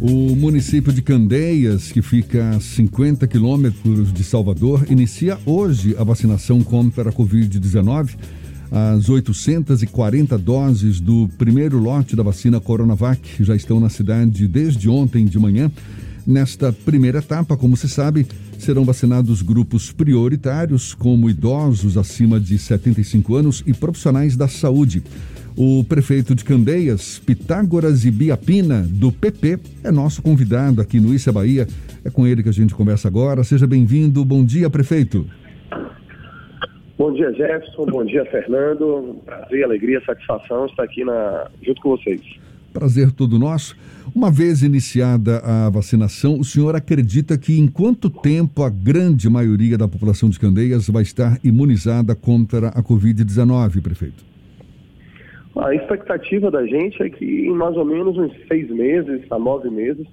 O município de Candeias, que fica a 50 quilômetros de Salvador, inicia hoje a vacinação contra a Covid-19. As 840 doses do primeiro lote da vacina Coronavac já estão na cidade desde ontem de manhã. Nesta primeira etapa, como se sabe, serão vacinados grupos prioritários, como idosos acima de 75 anos e profissionais da saúde. O prefeito de Candeias, Pitágoras e Biapina, do PP, é nosso convidado aqui no Issa Bahia. É com ele que a gente conversa agora. Seja bem-vindo. Bom dia, prefeito. Bom dia, Jefferson. Bom dia, Fernando. Prazer, alegria, satisfação estar aqui na... junto com vocês. Prazer todo nosso. Uma vez iniciada a vacinação, o senhor acredita que em quanto tempo a grande maioria da população de Candeias vai estar imunizada contra a Covid-19, prefeito? A expectativa da gente é que em mais ou menos uns seis meses a nove meses,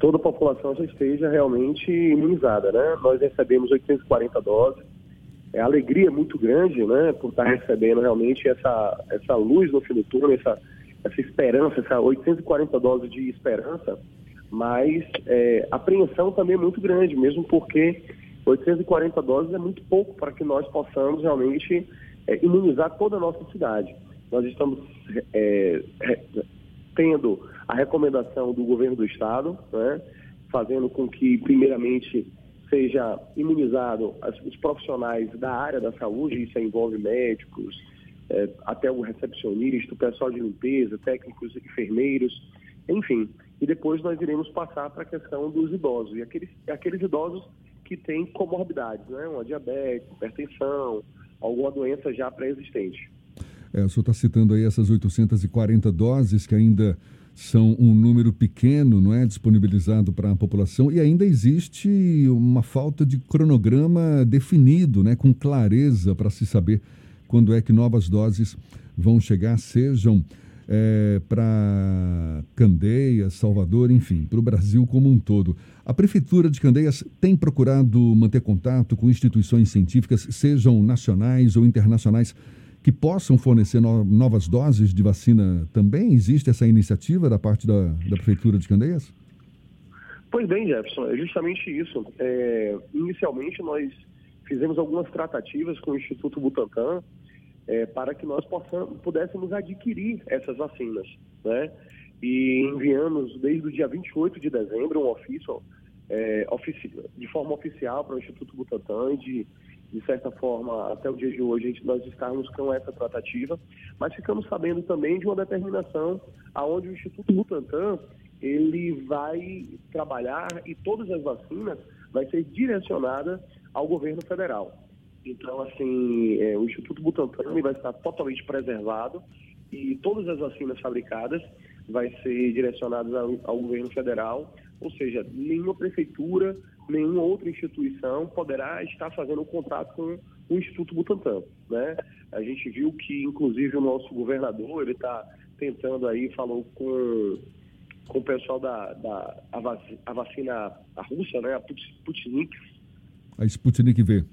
toda a população já esteja realmente imunizada, né? Nós recebemos 840 doses, é alegria muito grande, né, por estar recebendo realmente essa, essa luz no fim do túnel, essa, essa esperança, essa 840 doses de esperança, mas é, apreensão também é muito grande, mesmo porque 840 doses é muito pouco para que nós possamos realmente é, imunizar toda a nossa cidade. Nós estamos é, tendo a recomendação do governo do estado, né, fazendo com que, primeiramente, seja imunizado os profissionais da área da saúde, isso envolve médicos, é, até o recepcionista, o pessoal de limpeza, técnicos, enfermeiros, enfim. E depois nós iremos passar para a questão dos idosos, e aqueles, aqueles idosos que têm comorbidades, né, uma diabetes, hipertensão, alguma doença já pré-existente. É, o senhor está citando aí essas 840 doses que ainda são um número pequeno, não é, disponibilizado para a população e ainda existe uma falta de cronograma definido, né, com clareza para se saber quando é que novas doses vão chegar, sejam é, para Candeias, Salvador, enfim, para o Brasil como um todo. A Prefeitura de Candeias tem procurado manter contato com instituições científicas, sejam nacionais ou internacionais, que possam fornecer no, novas doses de vacina também? Existe essa iniciativa da parte da, da Prefeitura de Candeias? Pois bem, Jefferson, é justamente isso. É, inicialmente, nós fizemos algumas tratativas com o Instituto Butantan é, para que nós possamos, pudéssemos adquirir essas vacinas. Né? E enviamos, desde o dia 28 de dezembro, um ofício é, ofici de forma oficial para o Instituto Butantan de de certa forma, até o dia de hoje, nós estarmos com essa tratativa, mas ficamos sabendo também de uma determinação aonde o Instituto Butantan ele vai trabalhar e todas as vacinas vai ser direcionada ao governo federal. Então, assim, é, o Instituto Butantan vai estar totalmente preservado e todas as vacinas fabricadas vai ser direcionadas ao, ao governo federal, ou seja, nenhuma prefeitura nenhuma outra instituição poderá estar fazendo contato com o Instituto Butantan, né? A gente viu que, inclusive, o nosso governador, ele está tentando aí, falou com, com o pessoal da, da a, vacina, a vacina a russa, né? A Sputnik. A Sputnik V.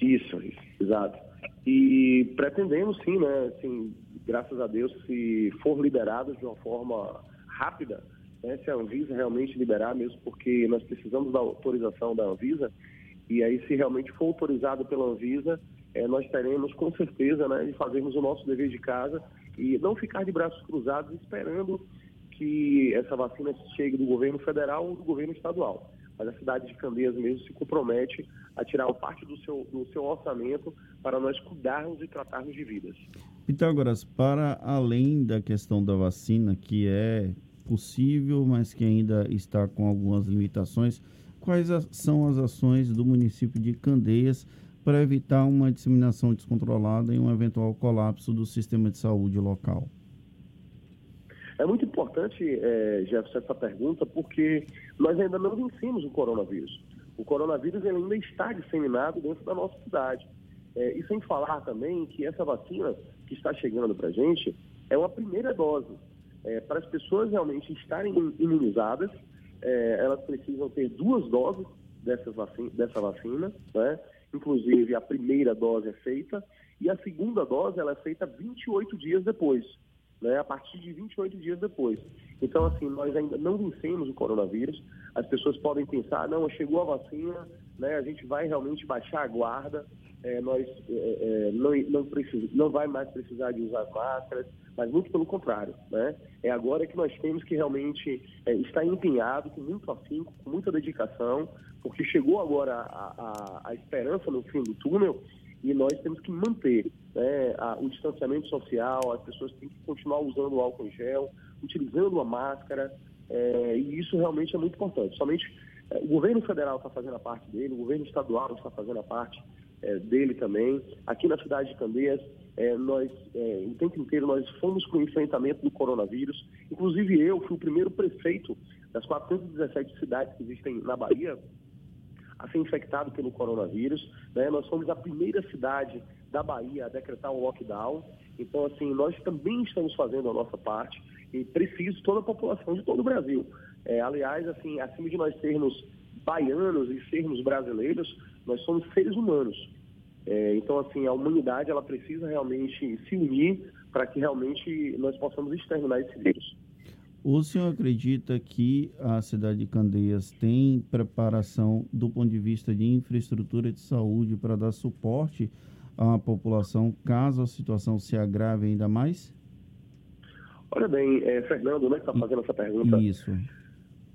Isso, isso, exato. E pretendemos sim, né? Assim, graças a Deus, se for liberado de uma forma rápida, né, se a Anvisa realmente liberar, mesmo porque nós precisamos da autorização da Anvisa, e aí se realmente for autorizado pela Anvisa, é, nós teremos com certeza né, de fazermos o nosso dever de casa e não ficar de braços cruzados esperando que essa vacina chegue do governo federal ou do governo estadual. Mas a cidade de Candeias mesmo se compromete a tirar parte do seu, do seu orçamento para nós cuidarmos e tratarmos de vidas. Pitágoras, para além da questão da vacina, que é possível, mas que ainda está com algumas limitações. Quais são as ações do município de Candeias para evitar uma disseminação descontrolada e um eventual colapso do sistema de saúde local? É muito importante, é, Jefferson, essa pergunta, porque nós ainda não vencemos o coronavírus. O coronavírus ainda está disseminado dentro da nossa cidade. É, e sem falar também que essa vacina que está chegando para a gente é uma primeira dose é, para as pessoas realmente estarem imunizadas, é, elas precisam ter duas doses vacina, dessa vacina, né? inclusive a primeira dose é feita e a segunda dose ela é feita 28 dias depois. né, a partir de 28 dias depois. Então, assim, nós ainda não vencemos o coronavírus. As pessoas podem pensar, não, chegou a vacina, né, a gente vai realmente baixar a guarda, é, nós é, é, não, não, precisa, não vai mais precisar de usar máscaras, mas muito pelo contrário. Né? É agora que nós temos que realmente é, estar empenhado, com muito afinco, com muita dedicação, porque chegou agora a, a, a esperança no fim do túnel e nós temos que manter né, a, o distanciamento social, as pessoas têm que continuar usando o álcool em gel, utilizando a máscara, é, e isso realmente é muito importante. Somente é, o governo federal está fazendo a parte dele, o governo estadual está fazendo a parte é, dele também. Aqui na cidade de Candeias, é, nós, é, o tempo inteiro, nós fomos com o enfrentamento do coronavírus. Inclusive eu fui o primeiro prefeito das 417 cidades que existem na Bahia a ser infectado pelo coronavírus. Né? Nós fomos a primeira cidade da Bahia a decretar um lockdown. Então, assim, nós também estamos fazendo a nossa parte e preciso toda a população de todo o Brasil. É, aliás, assim, acima de nós sermos baianos e sermos brasileiros, nós somos seres humanos. É, então, assim, a humanidade ela precisa realmente se unir para que realmente nós possamos exterminar esse vírus. O senhor acredita que a cidade de Candeias tem preparação do ponto de vista de infraestrutura de saúde para dar suporte à população caso a situação se agrave ainda mais? Olha bem, é, Fernando, né, que está fazendo essa pergunta. Isso.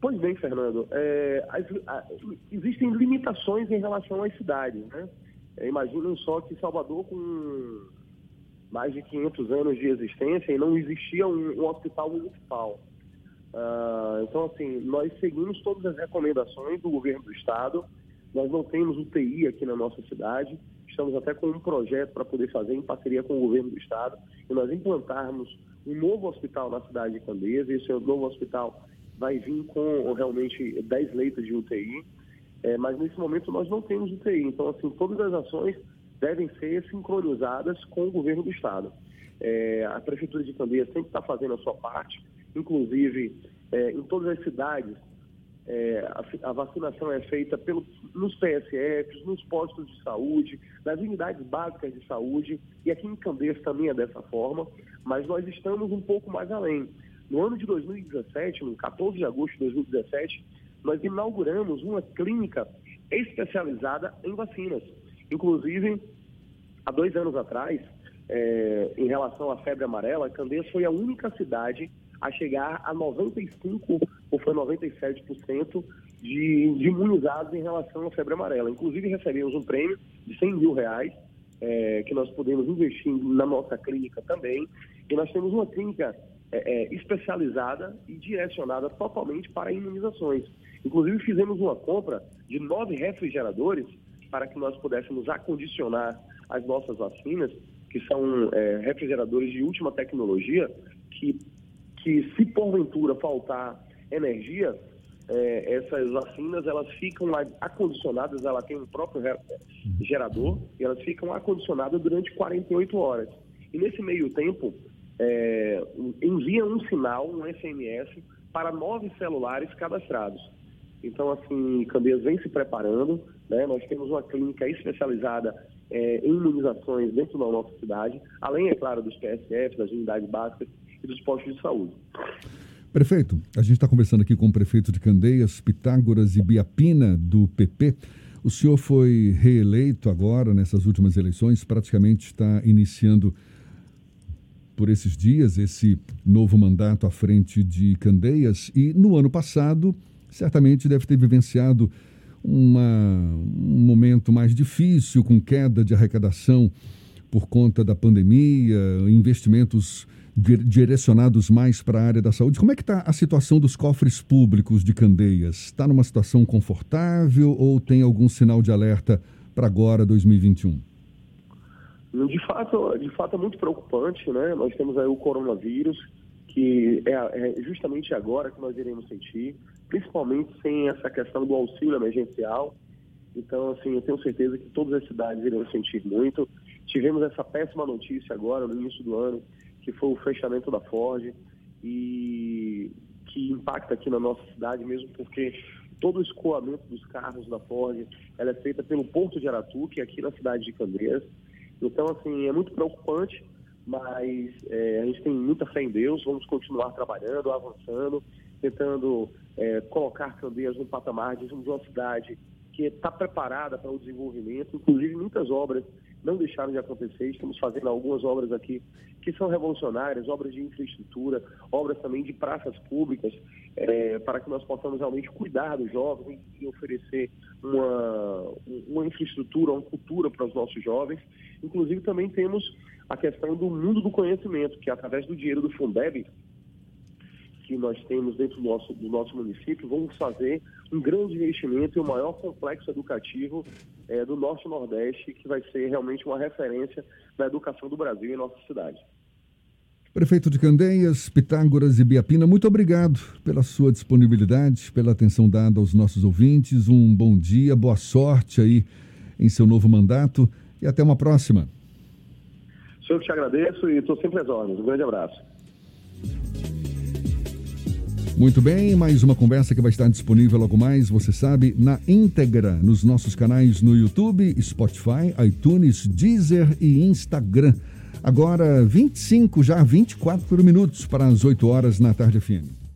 Pois bem, Fernando, é, as, a, existem limitações em relação às cidades, né? É, imaginem só que Salvador, com mais de 500 anos de existência, e não existia um, um hospital municipal. Uh, então, assim, nós seguimos todas as recomendações do governo do estado. Nós não temos UTI aqui na nossa cidade. Estamos até com um projeto para poder fazer em parceria com o governo do estado e nós implantarmos um novo hospital na cidade de Candeias. Esse novo hospital vai vir com realmente 10 leitos de UTI. É, mas nesse momento nós não temos UTI. Então, assim, todas as ações devem ser sincronizadas com o governo do estado. É, a prefeitura de Candeias sempre está fazendo a sua parte inclusive é, em todas as cidades, é, a, a, vacinação é feita pelo, nos PSFs, nos postos de saúde, nas unidades básicas de saúde, e aqui em Candeias também é dessa forma, mas nós estamos um pouco mais além. No ano de 2017, no 14 de agosto de 2017, nós inauguramos uma clínica especializada em vacinas. Inclusive, há dois anos atrás, é, em relação à febre amarela, Candeias foi a única cidade a chegar a 95% ou foi 97% de, de imunizados em relação à febre amarela. Inclusive recebemos um prêmio de 100 mil reais é, que nós podemos investir na nossa clínica também. E nós temos uma clínica é, é, especializada e direcionada totalmente para imunizações. Inclusive fizemos uma compra de nove refrigeradores para que nós pudéssemos acondicionar as nossas vacinas, que são é, refrigeradores de última tecnologia, que que se porventura faltar energia, é, essas vacinas elas ficam acondicionadas, ela tem um próprio gerador e elas ficam acondicionadas durante 48 horas. E nesse meio tempo, sinal, um SMS, para nove celulares cadastrados. Então, assim, Candeias vem se preparando, né? nós temos uma clínica especializada é, em imunizações dentro da nossa cidade, além, é claro, dos PSF, das unidades básicas, e dos postos de saúde. Prefeito, a gente está conversando aqui com o prefeito de Candeias, Pitágoras e Biapina, do PP. O senhor foi reeleito agora, nessas últimas eleições, praticamente está iniciando por esses dias esse novo mandato à frente de Candeias e no ano passado certamente deve ter vivenciado uma, um momento mais difícil com queda de arrecadação por conta da pandemia, investimentos direcionados mais para a área da saúde. Como é que está a situação dos cofres públicos de Candeias? Está numa situação confortável ou tem algum sinal de alerta para agora, 2021? De fato, de fato é muito preocupante, né? Nós temos aí o coronavírus, que é, é justamente agora que nós iremos sentir, principalmente sem essa questão do auxílio emergencial. Então, assim, eu tenho certeza que todas as cidades irão sentir muito. Tivemos essa péssima notícia agora, no início do ano, que foi o fechamento da Ford e que impacta aqui na nossa cidade mesmo porque todo o escoamento dos carros da Ford ela é feita pelo Porto de Aratu, que é aqui na cidade de Candeias. Então, assim, é muito preocupante, mas é, a gente tem muita fé em Deus, vamos continuar trabalhando, avançando, tentando é, colocar Candeias no patamar de uma cidade que está preparada para o desenvolvimento, inclusive muitas obras não deixaram de acontecer, estamos fazendo algumas obras aqui que são revolucionárias, obras de infraestrutura, obras também de praças públicas, é, para que nós possamos realmente cuidar dos jovens e oferecer uma, uma infraestrutura, uma cultura para os nossos jovens. Inclusive também temos a questão do mundo do conhecimento, que através do dinheiro do Fundeb, que nós temos dentro do nosso, do nosso município, vamos fazer um grande investimento em o maior complexo educativo é, do Norte e Nordeste, que vai ser realmente uma referência na educação do Brasil em nossa cidade. Prefeito de Candeias, Pitágoras e Biapina, muito obrigado pela sua disponibilidade, pela atenção dada aos nossos ouvintes. Um bom dia, boa sorte aí em seu novo mandato e até uma próxima. Sou eu que te agradeço e estou sempre às ordens. Um grande abraço. Muito bem, mais uma conversa que vai estar disponível logo mais, você sabe, na íntegra nos nossos canais no YouTube, Spotify, iTunes, Deezer e Instagram. Agora 25, já 24 minutos para as 8 horas na tarde FM.